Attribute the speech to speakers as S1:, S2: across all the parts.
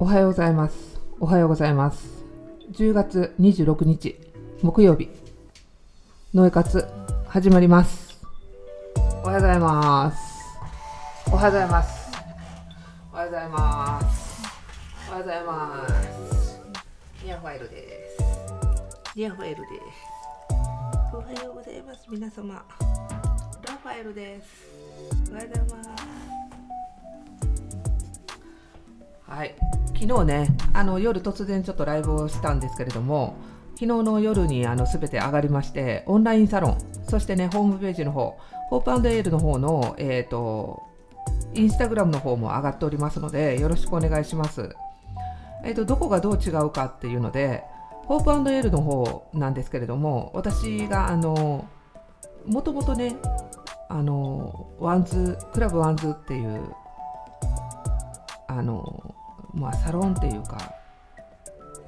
S1: おはようございます。おはようございます。10月26日木曜日、ノエ活始まります。おはようございます。おはようございます。おはようございます。おはようございます。ニアファイルです。ニアファイルです。おはようございます。皆様。ラファエルです。おはようございます。はい、昨日ねあの夜突然ちょっとライブをしたんですけれども昨日の夜にあの全て上がりましてオンラインサロンそしてねホームページの方ホープエールの方のえっ、とインスタグラムの方も上がっておりますのでよろしくお願いします。えっ、とどこがどう違うかっていうのでホープエールの方なんですけれども私があのもともとねあのワンズクラブワンズっていうあのまあサロンっていうか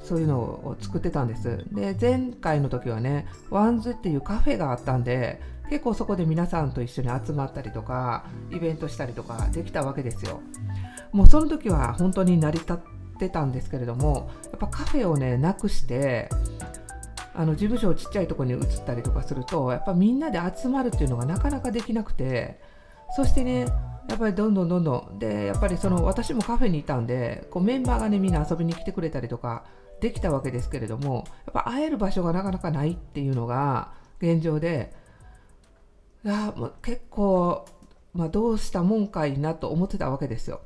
S1: そういうのを作ってたんです。で前回の時はねワンズっていうカフェがあったんで結構そこで皆さんと一緒に集まったりとかイベントしたりとかできたわけですよ。もうその時は本当に成り立ってたんですけれどもやっぱカフェをねなくしてあの事務所をちっちゃいとこに移ったりとかするとやっぱみんなで集まるっていうのがなかなかできなくてそしてねやっぱりどんどんどんどんでやっぱりその私もカフェにいたんでこうメンバーがねみんな遊びに来てくれたりとかできたわけですけれどもやっぱ会える場所がなかなかないっていうのが現状でいや結構、まあ、どうしたもんかいなと思ってたわけですよ。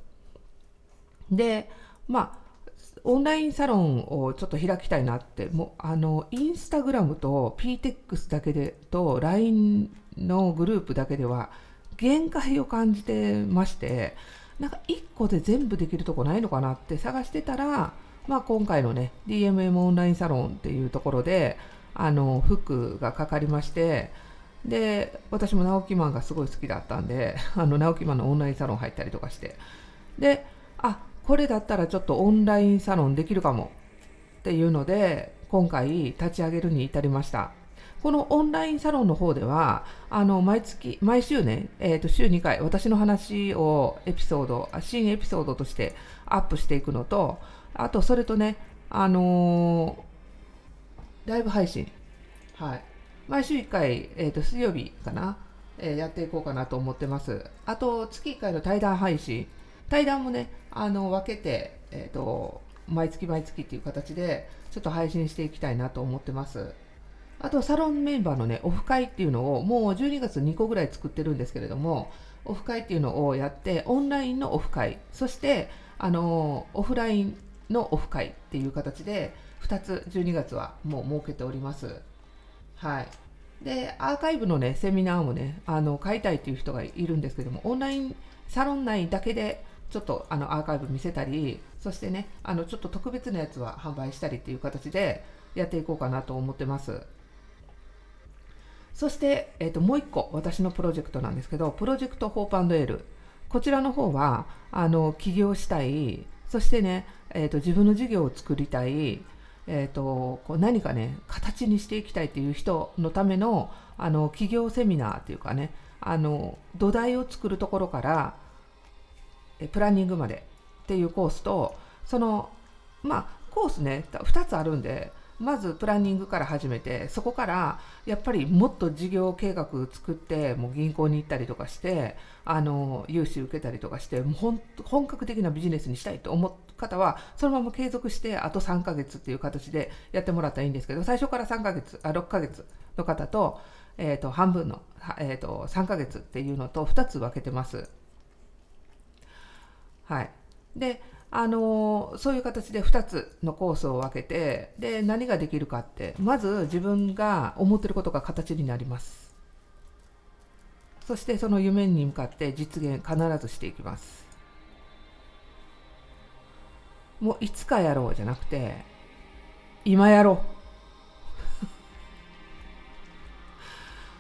S1: でまあオンラインサロンをちょっと開きたいなってもうあのインスタグラムと PTEX だけでと LINE のグループだけでは限界を感じてましてなんか1個で全部できるとこないのかなって探してたら、まあ、今回のね DMM オンラインサロンっていうところであの服がかかりましてで私も直木マンがすごい好きだったんで あの直木マンのオンラインサロン入ったりとかして。であこれだったらちょっとオンラインサロンできるかもっていうので今回立ち上げるに至りました。このオンラインサロンの方ではあの毎月毎週ね、えー、と週2回私の話をエピソード新エピソードとしてアップしていくのとあとそれとねあのーライブ配信。はい。毎週1回、えー、と水曜日かな、えーやっていこうかなと思ってます。あと月1回の対談配信。対談もねあの分けて、えー、と毎月毎月っていう形でちょっと配信していきたいなと思ってます。あとサロンメンバーのねオフ会っていうのをもう12月2個ぐらい作ってるんですけれどもオフ会っていうのをやってオンラインのオフ会。そしてあのオフラインのオフ会っていう形で2つ12月はもう設けております。はい。でアーカイブのねセミナーもねあの買いたいっていう人がいるんですけどもオンラインサロン内だけでちょっとあのアーカイブ見せたりそしてねあのちょっと特別なやつは販売したりっていう形でやっていこうかなと思ってます。そして、えー、ともう一個私のプロジェクトなんですけどプロジェクトホープエール。こちらの方はあの起業したい。そしてね、えー、と自分の事業を作りたい。えー、とこう何かね形にしていきたいっていう人のためのあの企業セミナーっていうかねあの土台を作るところからえプランニングまでっていうコースとそのまあコースね2つあるんでまずプランニングから始めてそこからやっぱりもっと事業計画作ってもう銀行に行ったりとかしてあの融資受けたりとかしてもう本本格的なビジネスにしたいと思う方はそのまま継続してあと3ヶ月っていう形でやってもらったらいいんですけど最初から3ヶ月あ6ヶ月の方と,、えー、と半分の、えー、と3ヶ月っていうのと2つ分けてます。はい、であのそういう形で2つのコースを分けてで何ができるかってまず自分が思ってることが形になります。そしてその夢に向かって実現必ずしていきます。もういつかやろうじゃなくて今やろ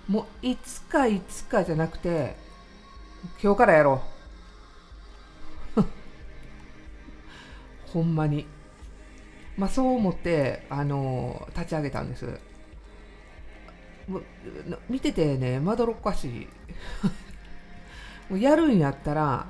S1: う。もういつかいつかじゃなくて今日からやろう。ほんまに。まあそう思って、あの立ち上げたんです。もう見ててね、まどろっこしい。もうやるんやったら、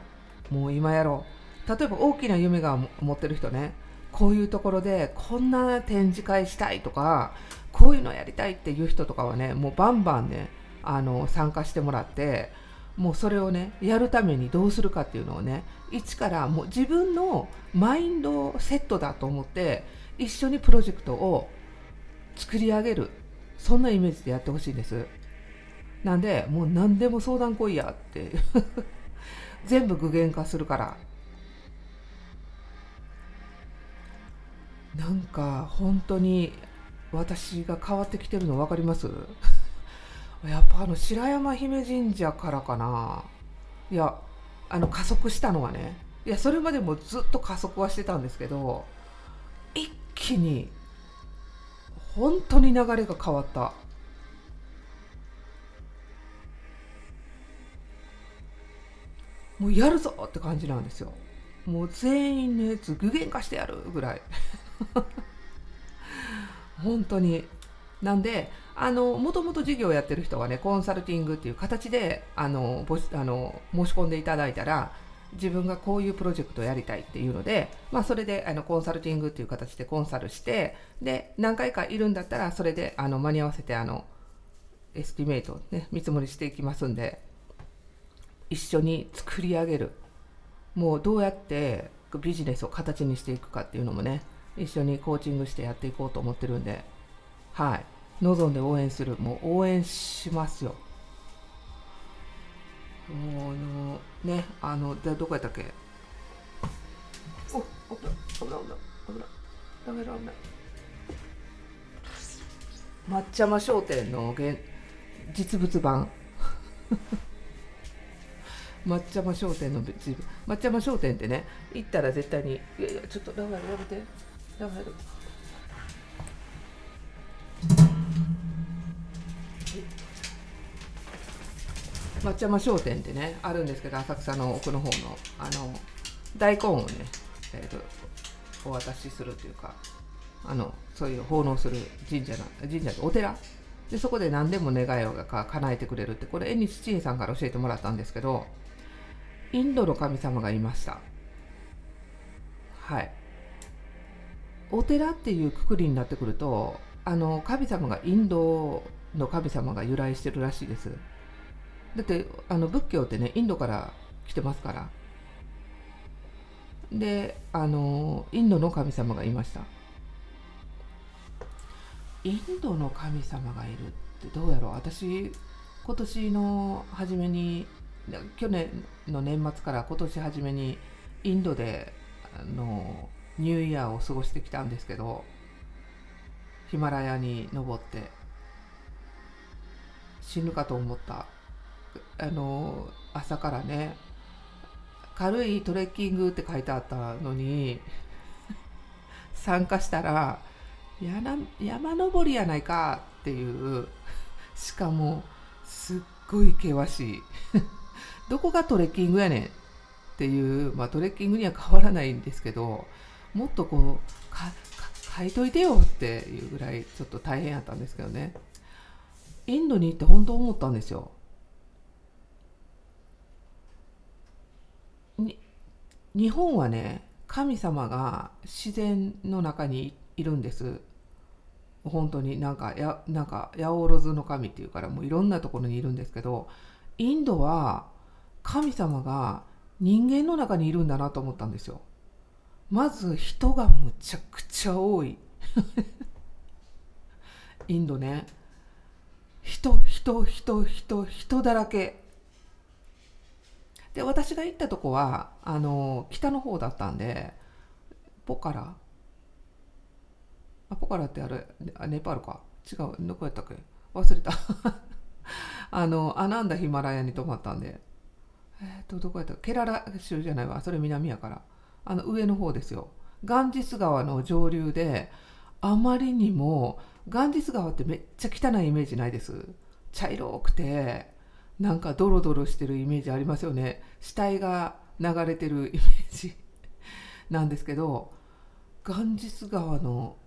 S1: もう今やろう。例えば大きな夢が持ってる人ねこういうところでこんな展示会したいとかこういうのやりたいっていう人とかはねもうバンバンねあの参加してもらってもうそれをねやるためにどうするかっていうのをね一からもう自分のマインドセットだと思って一緒にプロジェクトを作り上げるそんなイメージでやってほしいんです。なんでもう何でも相談来いやって 全部具現化するから。なんか本当に私が変わってきてるの分かります？やっぱあの白山姫神社からかな。いやあの加速したのはね。いやそれまでもずっと加速はしてたんですけど一気に本当に流れが変わった。もうやるぞって感じなんですよ。もう全員のやつ具現化してやるぐらい。本当に。なんであのもともと事業をやってる人はねコンサルティングっていう形であのあの申し込んでいただいたら自分がこういうプロジェクトをやりたいっていうので、まあ、それであのコンサルティングっていう形でコンサルしてで何回かいるんだったらそれであの間に合わせてあのestimate、ね、見積もりしていきますんで一緒に作り上げる。もうどうやってビジネスを形にしていくかっていうのもね一緒にコーチングしてやっていこうと思ってるんではい。望んで応援する。もう応援しますよ。もうあのねあのでどこやったっけ？お危ない危ない危ない。ダメだ危ない。抹茶間商店の実物版。抹茶間商店の抹茶間商店ってね行ったら絶対にいやいやちょっとラファエルやめて。ラファ抹茶間商店ってねあるんですけど浅草の奥の方のあの大根をね、えーと、お渡しするというかあのそういう奉納する神社な神社お寺？でそこで何でも願いをか叶えてくれるってこれ縁日知恵さんから教えてもらったんですけどインドの神様がいました。はい。お寺っていうくくりになってくるとあの神様がインドの神様が由来してるらしいです。だってあの仏教ってねインドから来てますから。であのインドの神様がいました。インドの神様がいるってどうやろう？私今年の初めに去年の年末から今年初めにインドであのニューイヤーを過ごしてきたんですけどヒマラヤに登って死ぬかと思ったあの朝からね軽いトレッキングって書いてあったのに 参加したら山登りやないかっていうしかもすっごい険しい。どこがトレッキングやねんっていう、まあ、トレッキングには変わらないんですけどもっとこうか書いといてよっていうぐらいちょっと大変やったんですけどね。インドに行って本当思ったんですよ。日本はね神様が自然の中にいるんです。本当になんかやなんか八百万の神っていうからもういろんなところにいるんですけどインドは神様が人間の中にいるんだなと思ったんですよ。まず人がむちゃくちゃ多い。インドね。人人人人人だらけ。で私が行ったとこはあの北の方だったんでポカラ。あポカラってあれネパールか。違うどこやったっけ？忘れた。あのアナンダヒマラヤに泊まったんで。えっ、ー、とどこやった？ケララ州じゃないわ。それ南やから。あの上の方ですよ。ガンジス川の上流であまりにもガンジス川ってめっちゃ汚いイメージないです。茶色くてなんかドロドロしてるイメージありますよね。死体が流れてるイメージなんですけどガンジス川の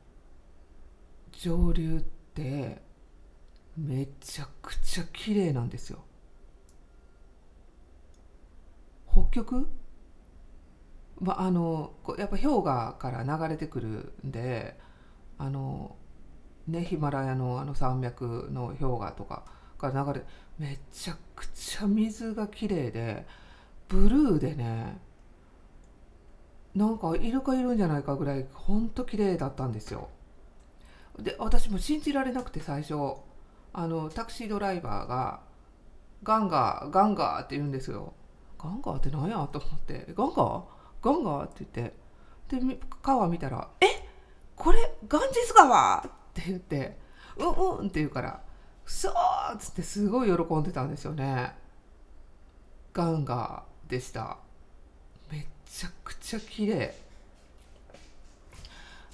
S1: 上流ってめちゃくちゃ綺麗なんですよ。北極？まあ、あのこうやっぱ氷河から流れてくるんであのねヒマラヤのあの山脈の氷河とかが流れめちゃくちゃ水が綺麗でブルーでねなんかイルカいるんじゃないかぐらいほんと綺麗だったんですよ。で私も信じられなくて最初。あのタクシードライバーが「ガンガーガンガー」って言うんですよ。ガンガーって何やと思って「ガンガー？ガンガー?」って言って。で川見たら「え？これガンジス川!」って言って「うんうん」って言うから「そう!」っつってすごい喜んでたんですよね。ガンガでした。めちゃくちゃ綺麗。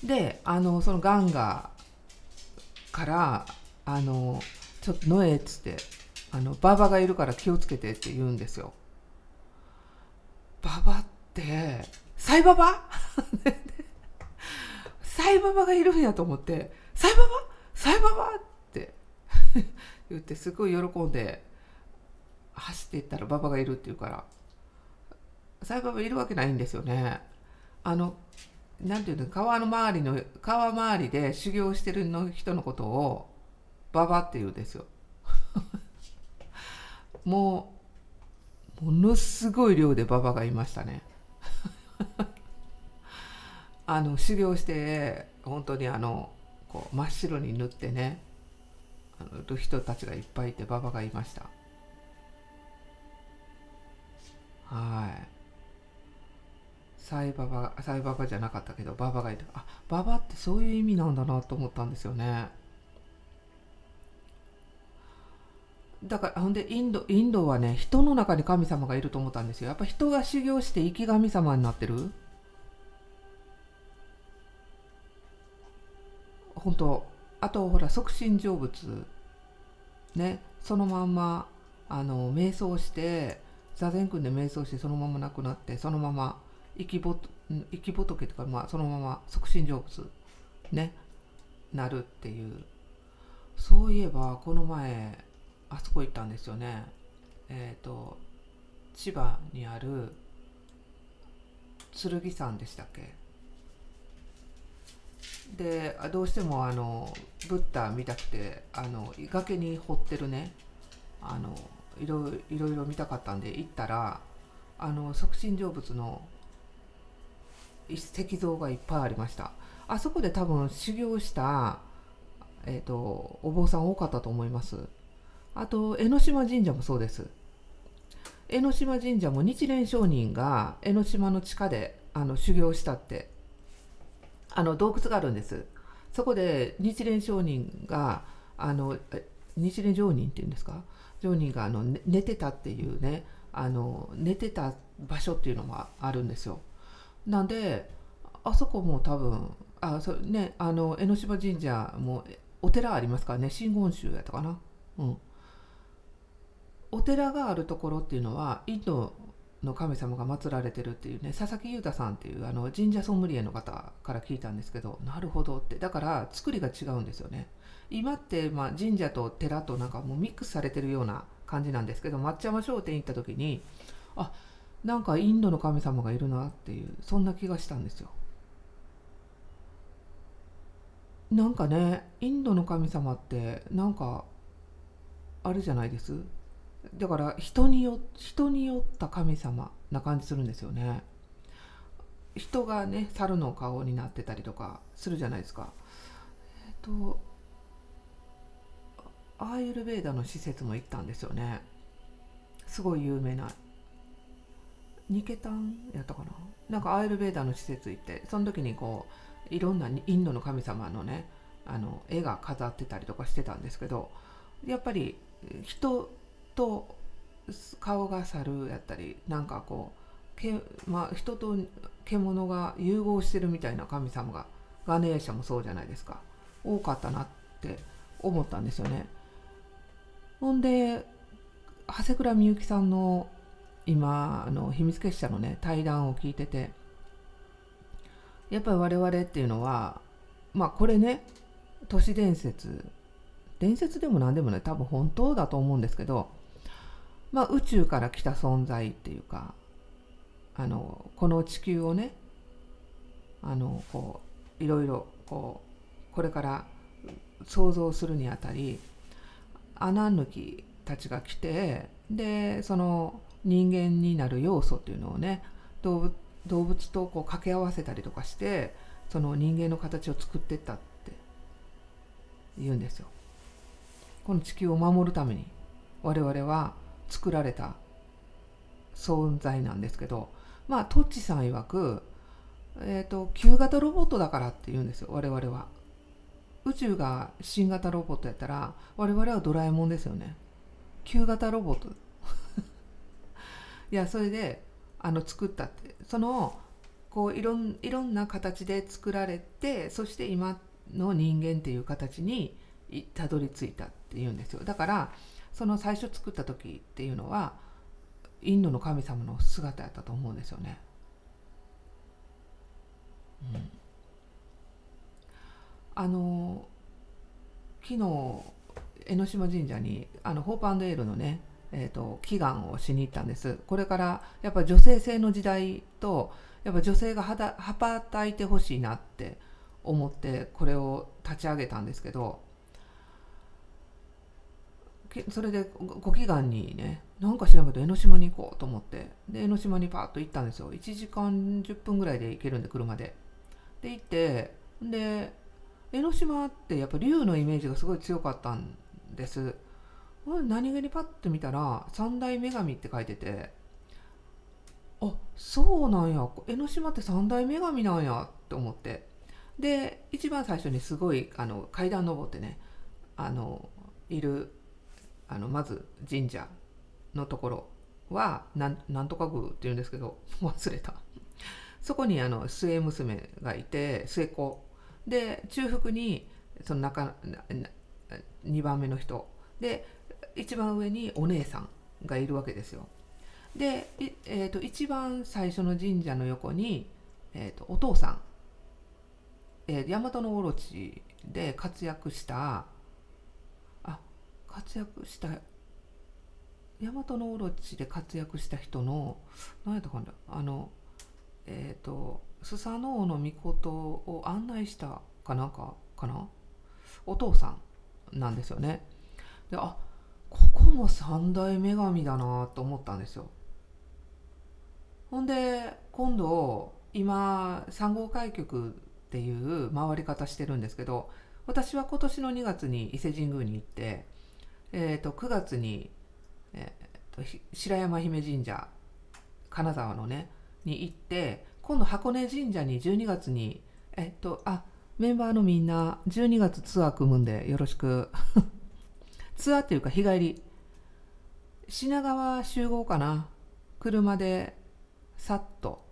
S1: であのそのガンガからあのちょっとノエっつってあの馬場がいるから気をつけてって言うんですよ。馬場ってサイババ？サイババがいるんやと思ってサイババ？サイババ？って 言ってすごい喜んで走っていったら馬場がいるって言うからサイババいるわけないんですよね。あのなんていうの川の周りの川周りで修行してるの人のことを馬場って言うんですよ。もうものすごい量で馬場がいましたね。あの修行して本当にあのこう真っ白に塗ってねあの人たちがいっぱいいて馬場がいました。はい。サイババサイババじゃなかったけどババがいるあババってそういう意味なんだなと思ったんですよね。だからほんでインドインドはね人の中に神様がいると思ったんですよ。やっぱ人が修行して生き神様になってる。本当あとほら促進成仏。ね。そのまんまあの瞑想して座禅組んで瞑想してそのまま亡くなってそのまま生きぼ生き仏とか、まあ、そのまま促進成仏ね。なるっていう。そういえばこの前あそこ行ったんですよね。えっ、ー、と千葉にある剣山でしたっけ？でどうしてもあのブッダ見たくてあの崖に掘ってるね。あのいろいろいろ見たかったんで行ったらあの促進成仏の石像がいっぱいありました。あそこで多分修行した、えーと、お坊さん多かったと思います。あと江ノ島神社もそうです。江ノ島神社も日蓮上人が江ノ島の地下であの修行したってあの洞窟があるんです。そこで日蓮上人があの日蓮上人っていうんですか？上人があの寝てたっていうねあの寝てた場所っていうのがあるんですよ。なんであそこも多分あそねあの江ノ島神社もお寺ありますからね。真言宗やったかな？うん。お寺があるところっていうのはインドの神様が祀られてるっていうね佐々木裕太さんっていうあの神社ソムリエの方から聞いたんですけどなるほどって。だから作りが違うんですよね。今って、まあ、神社と寺となんかもうミックスされてるような感じなんですけど抹茶山商店行った時にあなんかインドの神様がいるなっていうそんな気がしたんですよ。なんかねインドの神様ってなんかあれじゃないです？だから人によ人によった神様な感じするんですよね。人がね猿の顔になってたりとかするじゃないですか。えっとアーユルベーダの施設も行ったんですよね。すごい有名な。ニケタンやったかな？なんかアーユルベーダの施設行ってその時にこういろんなインドの神様のねあの絵が飾ってたりとかしてたんですけどやっぱり人と顔が猿やったりなんかこうけ、まあ、人と獣が融合してるみたいな神様がガネーシャもそうじゃないですか多かったなって思ったんですよね。ほんで長谷倉美幸さんの今の秘密結社のね対談を聞いててやっぱり我々っていうのはまあこれね都市伝説伝説でも何でもね多分本当だと思うんですけどまあ宇宙から来た存在っていうかあのこの地球をねあのこういろいろこうこれから想像するにあたり穴抜きたちが来てでその人間になる要素っていうのをね動物動物とこう掛け合わせたりとかしてその人間の形を作ってったって言うんですよ。この地球を守るために我々は作られた存在なんですけどまあトッチさん曰く、えーと、旧型ロボットだからって言うんですよ我々は。宇宙が新型ロボットやったら我々はドラえもんですよね。旧型ロボット。いやそれであの作ったってそのこういろんいろんな形で作られてそして今の人間っていう形にたどり着いたっていうんですよだからその最初作った時っていうのはインドの神様の姿やったと思うんですよね。うん、あの昨日江ノ島神社にあのホープエールのね、えーと、祈願をしに行ったんですこれからやっぱ女性性の時代とやっぱ女性が羽ばたいてほしいなって思ってこれを立ち上げたんですけどそれでご祈願にねなんか知らんけど江ノ島に行こうと思ってで江ノ島にパーッと行ったんですよ。1時間10分ぐらいで行けるんで車で。で行ってで江ノ島ってやっぱ竜のイメージがすごい強かったんです。何気にパッと見たら三大女神って書いててあそうなんや。江ノ島って三大女神なんやって思って。で一番最初にすごいあの階段登ってねあのいるあのまず神社のところはなんなんとか宮っていうんですけど 忘れた。そこにあの末娘がいて末子。で中腹にその中2番目の人。で一番上にお姉さんがいるわけですよ。で、えーと、一番最初の神社の横に、えーと、お父さん、えー、大和のオロチで活躍した活躍した大和のオロチで活躍した人の何やったかなあのえっ、ー、とスサノオノミコトを案内したかなんかかなお父さんなんですよね。であここも三大女神だなと思ったんですよ。ほんで今度今3号開局っていう回り方してるんですけど私は今年の2月に伊勢神宮に行って、えー、と9月に、えー、と白山姫神社金沢のねに行って今度箱根神社に12月にえっとあメンバーのみんな12月ツアー組むんでよろしく。ツアーっていうか日帰り。品川集合かな？車でさっと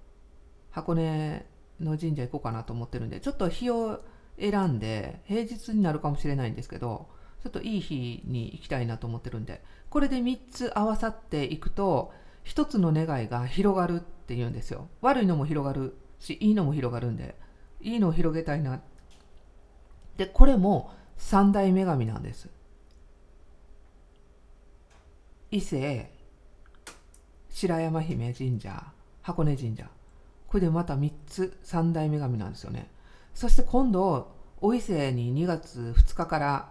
S1: 箱根の神社行こうかなと思ってるんでちょっと日を選んで平日になるかもしれないんですけどちょっといい日に行きたいなと思ってるんで。これで3つ合わさっていくと1つの願いが広がるっていうんですよ。悪いのも広がるしいいのも広がるんで。いいのを広げたいな。でこれも三大女神なんです。伊勢白山姫神社箱根神社。これでまた3つ三大女神なんですよね。そして今度お伊勢に2月2日から、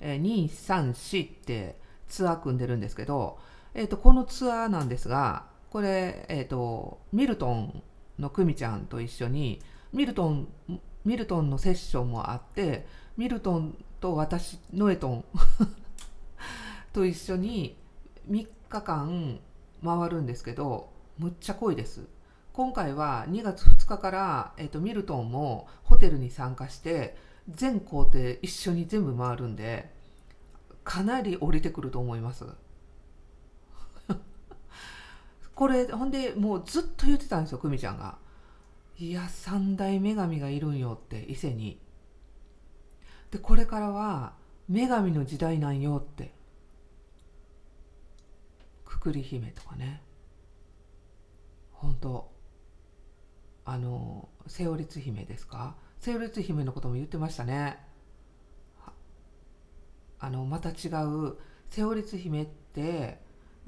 S1: えー、234ってツアー組んでるんですけど、えーと、このツアーなんですがこれ、えーと、ミルトンの久美ちゃんと一緒にミルトンミルトンのセッションもあってミルトンと私ノエトン と一緒に3日間回るんですけどむっちゃ濃いです。今回は2月2日から、えーと、ミルトンもホテルに参加して全工程一緒に全部回るんでかなり降りてくると思います。これほんでもうずっと言ってたんですよ久美ちゃんが。いや三大女神がいるんよって伊勢に。でこれからは女神の時代なんよって。くくり姫とかね。本当あの瀬尾律姫ですか？瀬尾律姫のことも言ってましたね。あのまた違う瀬尾律姫って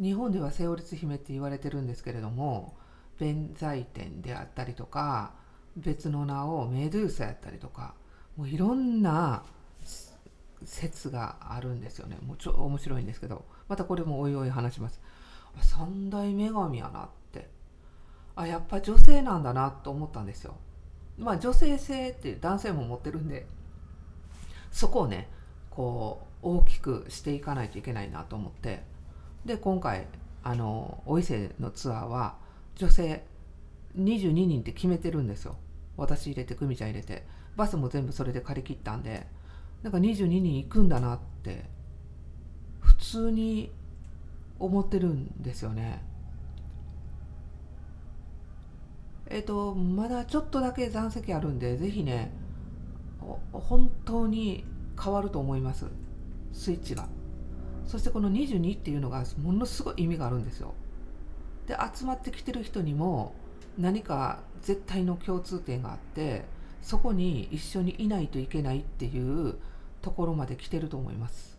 S1: 日本では瀬尾律姫って言われてるんですけれども弁財天であったりとか別の名をメドゥーサやったりとかもういろんな説があるんですよね。もうちょ面白いんですけどまたこれもおいおい話します。三大女神やなって。あやっぱ女性なんだなと思ったんですよ。まあ女性性って男性も持ってるんでそこをねこう大きくしていかないといけないなと思ってで今回あのお伊勢のツアーは女性22人って決めてるんですよ。私入れて久美ちゃん入れて。バスも全部それで借り切ったんでなんか22人行くんだなって普通に思ってるんですよね。えっ、とまだちょっとだけ残席あるんでぜひね本当に変わると思います。スイッチが。そしてこの22っていうのがものすごい意味があるんですよ。で集まってきてる人にも何か絶対の共通点があってそこに一緒にいないといけないっていうところまで来てると思います。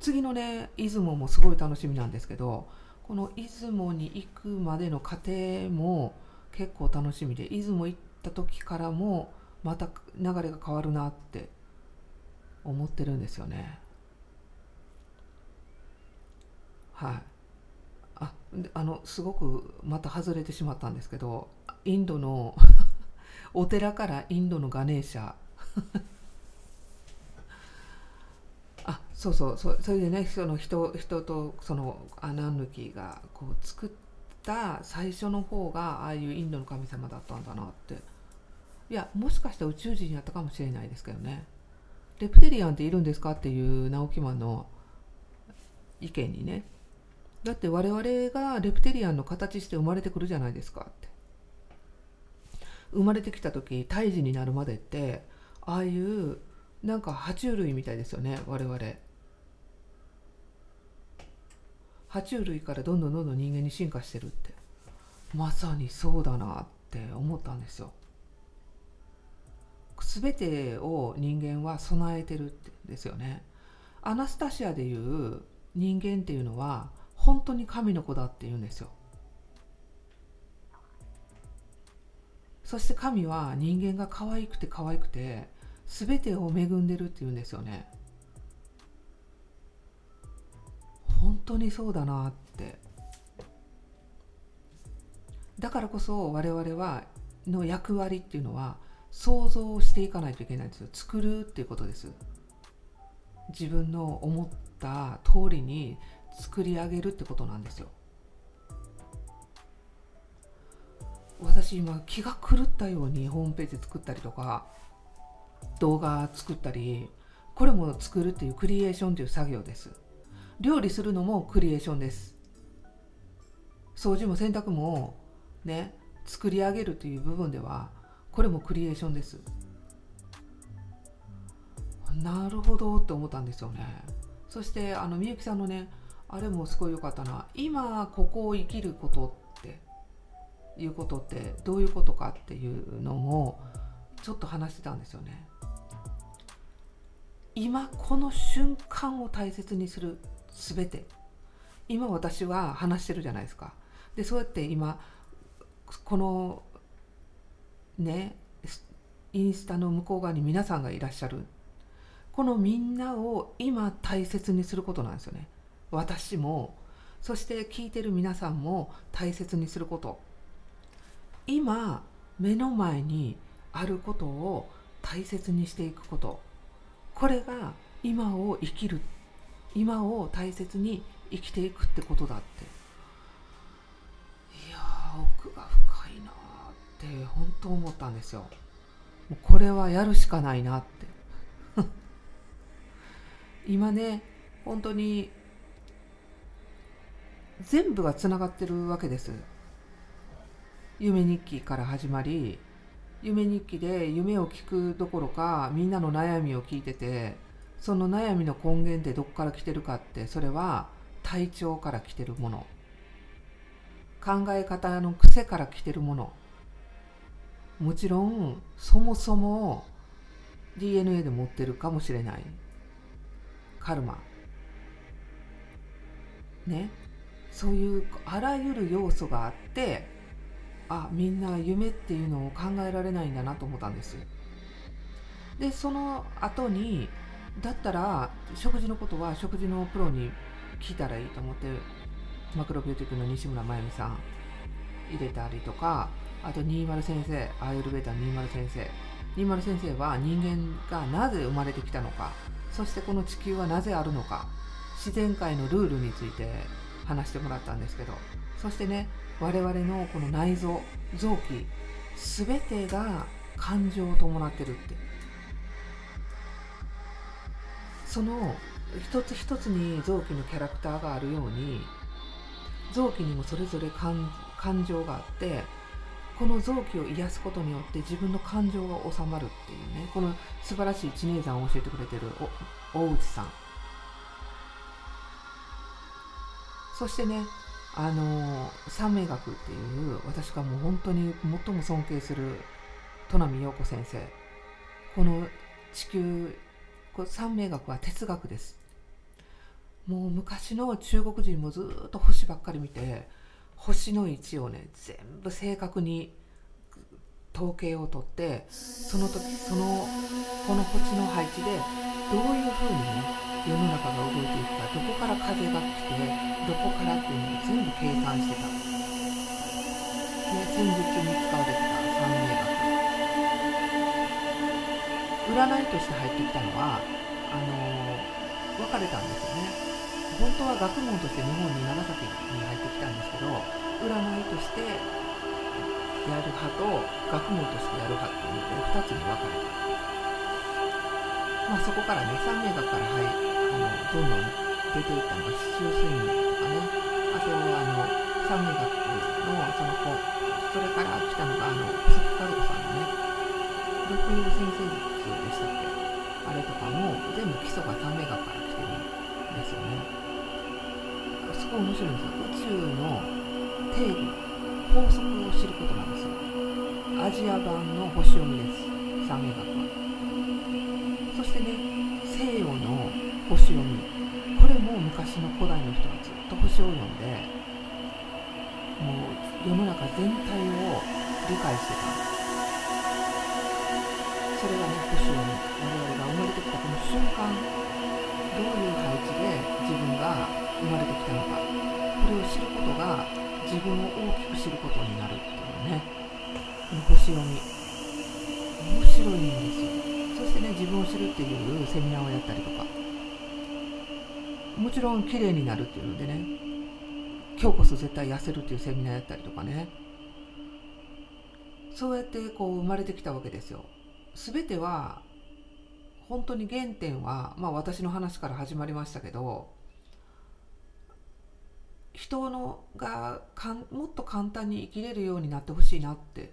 S1: 次のね出雲もすごい楽しみなんですけどこの出雲に行くまでの過程も結構楽しみで出雲行った時からもまた流れが変わるなって思ってるんですよね。はい。ああのすごくまた外れてしまったんですけどインドの お寺からインドのガネーシャそうそうそそれでねその人人とその穴抜きがこう作った最初の方がああいうインドの神様だったんだなって。いやもしかしたら宇宙人やったかもしれないですけどね。レプテリアンっているんですかっていう直木マンの意見にね。だって我々がレプテリアンの形して生まれてくるじゃないですかって。生まれてきた時胎児になるまでってああいうなんか爬虫類みたいですよね我々。爬虫類からどんどんどんどん人間に進化してるって。まさにそうだなって思ったんですよ。全てを人間は備えてるってですよね。アナスタシアでいう人間っていうのは本当に神の子だって言うんですよ。そして神は人間が可愛くて可愛くて全てを恵んでるって言うんですよね。本当にそうだなって。だからこそ我々はの役割っていうのは想像していかないといけないんですよ。作るっていうことです。自分の思った通りに作り上げるってことなんですよ。私今気が狂ったようにホームページ作ったりとか動画作ったりこれも作るっていうクリエーションという作業です。料理するのもクリエーションです。掃除も洗濯もね作り上げるという部分ではこれもクリエーションです。なるほどって思ったんですよね。そしてあのみゆきさんのねあれもすごい良かったな。今ここを生きることっていうことってどういうことかっていうのもちょっと話してたんですよね。今この瞬間を大切にする全て。今私は話してるじゃないですか。でそうやって今このねインスタの向こう側に皆さんがいらっしゃる。このみんなを今大切にすることなんですよね。私もそして聞いてる皆さんも大切にすること。今目の前にあることを大切にしていくこと。これが今を生きるっ今を大切に生きていくってことだって。いや奥が深いなって本当思ったんですよ。もうこれはやるしかないなって。今ね本当に全部がつながってるわけです。夢日記から始まり夢日記で夢を聞くどころかみんなの悩みを聞いててその悩みの根源ってどこから来てるかってそれは体調から来てるもの。考え方の癖から来てるもの。もちろんそもそも DNA で持ってるかもしれない。カルマ。ね。そういうあらゆる要素があってあみんな夢っていうのを考えられないんだなと思ったんです。でその後にだったら食事のことは食事のプロに聞いたらいいと思ってマクロビューティックの西村真由美さん入れたりとかあと20先生アーユルベータの20先生20先生は人間がなぜ生まれてきたのかそしてこの地球はなぜあるのか自然界のルールについて話してもらったんですけどそしてね我々のこの内臓臓器全てが感情を伴ってるって。その一つ一つに臓器のキャラクターがあるように臓器にもそれぞれ感情があってこの臓器を癒すことによって自分の感情が収まるっていうねこの素晴らしい知名山を教えてくれてる大内さん。そしてねあの三名学っていう私がもう本当に最も尊敬する戸波陽子先生。この地球こ三名学は哲学です。もう昔の中国人もずっと星ばっかり見て星の位置をね全部正確に統計を取ってその時そのこの星の配置でどういうふうにね世の中が動いていくかどこから風が来てどこからっていうのを全部計算してた、で戦術に使われてた。占いとして入ってきたのはあのー、分かれたんですよね。本当は学問として日本に長崎に入ってきたんですけど占いとしてやる派と学問としてやる派っていうので2つに分かれた。まあ、そこからね三名学から入あのどんどん出ていったのが四柱推命とかね。あとはあの三名学のその子。それから来たのがあの細木カルさんのね。六遊先生術でしたっけ？あれとかも全部基礎が三名学から来てるんですよね。すごい面白いんですよ。宇宙の定義法則を知ることなんですよアジア版の星読みです。三名学は。そしてね西洋の星読み。これも昔の古代の人はずっと星を読んでもう世の中全体を理解してた。そ瞬間どういう配置で自分が生まれてきたのか。これを知ることが自分を大きく知ることになるっていうね。この星読み。面白いんですよ。そしてね自分を知るっていうセミナーをやったりとか。もちろん綺麗になるっていうのでね今日こそ絶対痩せるっていうセミナーやったりとかね。そうやってこう生まれてきたわけですよ。全ては本当に原点は、まあ、私の話から始まりましたけど人のがかんもっと簡単に生きれるようになってほしいなって。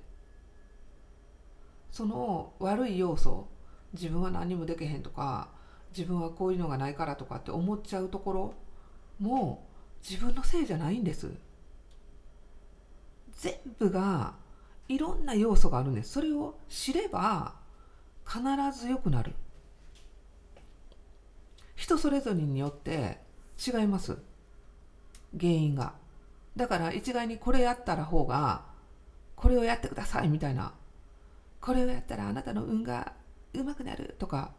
S1: その悪い要素自分は何もできへんとか自分はこういうのがないからとかって思っちゃうところも自分のせいじゃないんです。全部がいろんな要素があるんです。それを知れば必ず良くなる。人それぞれによって違います。原因が。だから一概にこれやったら方がこれをやってくださいみたいな。これをやったらあなたの運がうまくなるとか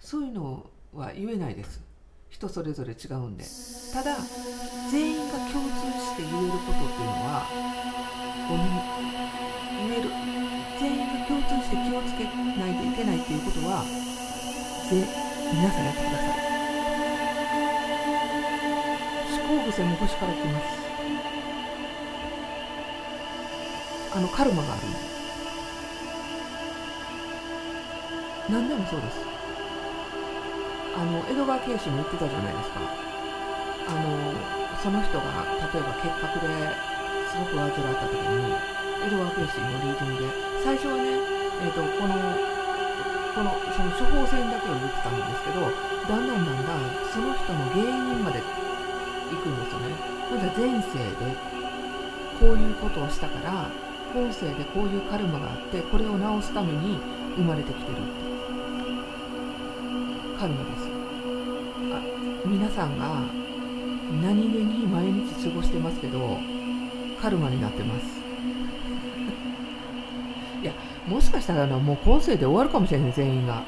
S1: そういうのは言えないです。人それぞれ違うんで。ただ全員が共通して言えることっていうのは5人言える。全員が共通して気をつけないといけないっていうことはぜ皆さんやってください。思考癖も星から来ます。あのカルマがある。んで何でもそうです。あの江戸川慶子も言ってたじゃないですか。あのその人が例えば結核ですごく患った時に江戸川慶子のリーディングで。最初はね、えーと、このこのその処方箋だけを言ってたんですけどだんだんだんだんその人の原因までくんですよね。まず前世でこういうことをしたから今世でこういうカルマがあってこれを治すために生まれてきてるって。カルマですあ皆さんが何気に毎日過ごしてますけどカルマになってます。いやもしかしたらもう今世で終わるかもしれない全員が。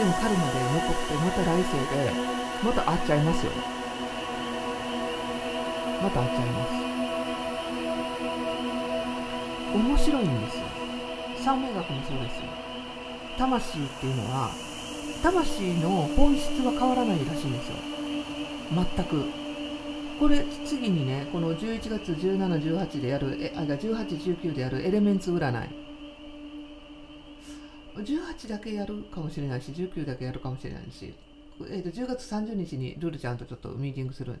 S1: でもカルマで残ってまた来世でまた会っちゃいますよ。また会っちゃいます。面白いんですよ。三名学もそうですよ。魂っていうのは魂の本質は変わらないらしいんですよ。全く。これ次にねこの11月1718でやるえあ1819でやるエレメンツ占い。18だけやるかもしれないし19だけやるかもしれないし、えー、と10月30日にルルちゃんとちょっとミーティングする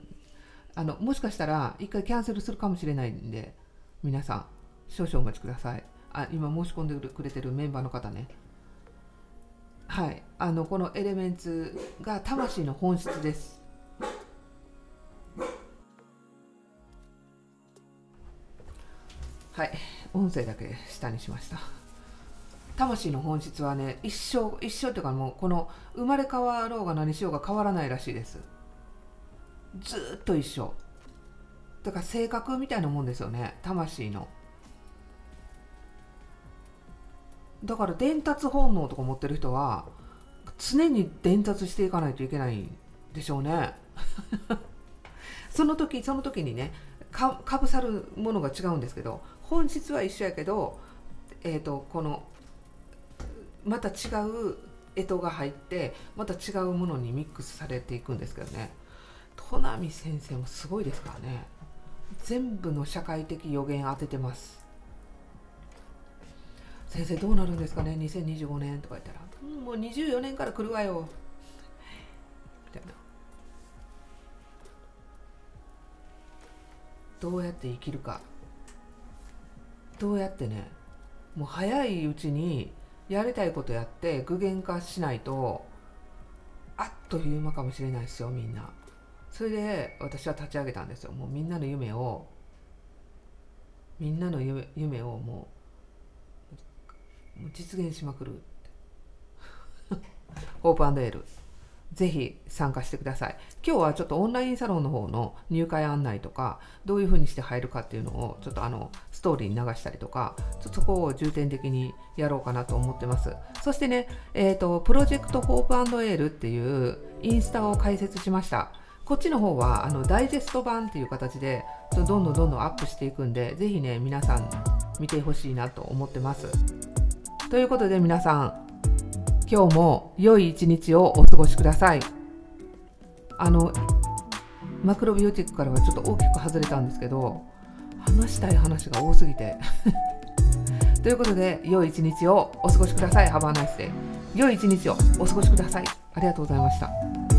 S1: あのもしかしたら一回キャンセルするかもしれないんで皆さん少々お待ちください。あ今申し込んでくれてるメンバーの方ね。はい。あのこのエレメンツが魂の本質です。はい。音声だけ下にしました。魂の本質はね一生一生っていうかもうこの生まれ変わろうが何しようが変わらないらしいです。ずっと一緒。だから性格みたいなもんですよね。魂の。だから伝達本能とか持ってる人は常に伝達していかないといけないんでしょうね。その時その時にねかかぶさるものが違うんですけど本質は一緒やけど、えーと、このまた違う干支が入ってまた違うものにミックスされていくんですけどね。戸波先生もすごいですからね。全部の社会的予言当ててます。先生どうなるんですかね？2025年とか言ったら、うん、もう24年から来るわよ。みたいな。どうやって生きるか。どうやってね。もう早いうちにやりたいことやって具現化しないとあっという間かもしれないですよみんな。それで私は立ち上げたんですよ。もうみんなの夢をみんなの夢夢をもう実現しまくる ホープエール。ぜひ参加してください。今日はちょっとオンラインサロンの方の入会案内とか、どういうふうにして入るかっていうのを、ちょっとあの、ストーリーに流したりとか、ちょっとそこを重点的にやろうかなと思ってます。そしてね、えっ、ー、と、プロジェクトホープエールっていうインスタを開設しました。こっちの方はあのダイジェスト版っていう形でどんどんどんどんアップしていくんで、ぜひね、皆さん見てほしいなと思ってます。ということで皆さん、今日も良い一日をお過ごしください。あの、マクロビオティックからはちょっと大きく外れたんですけど、話したい話が多すぎて。ということで、良い一日をお過ごしください。ハバーナイスで良い一日をお過ごしください。ありがとうございました。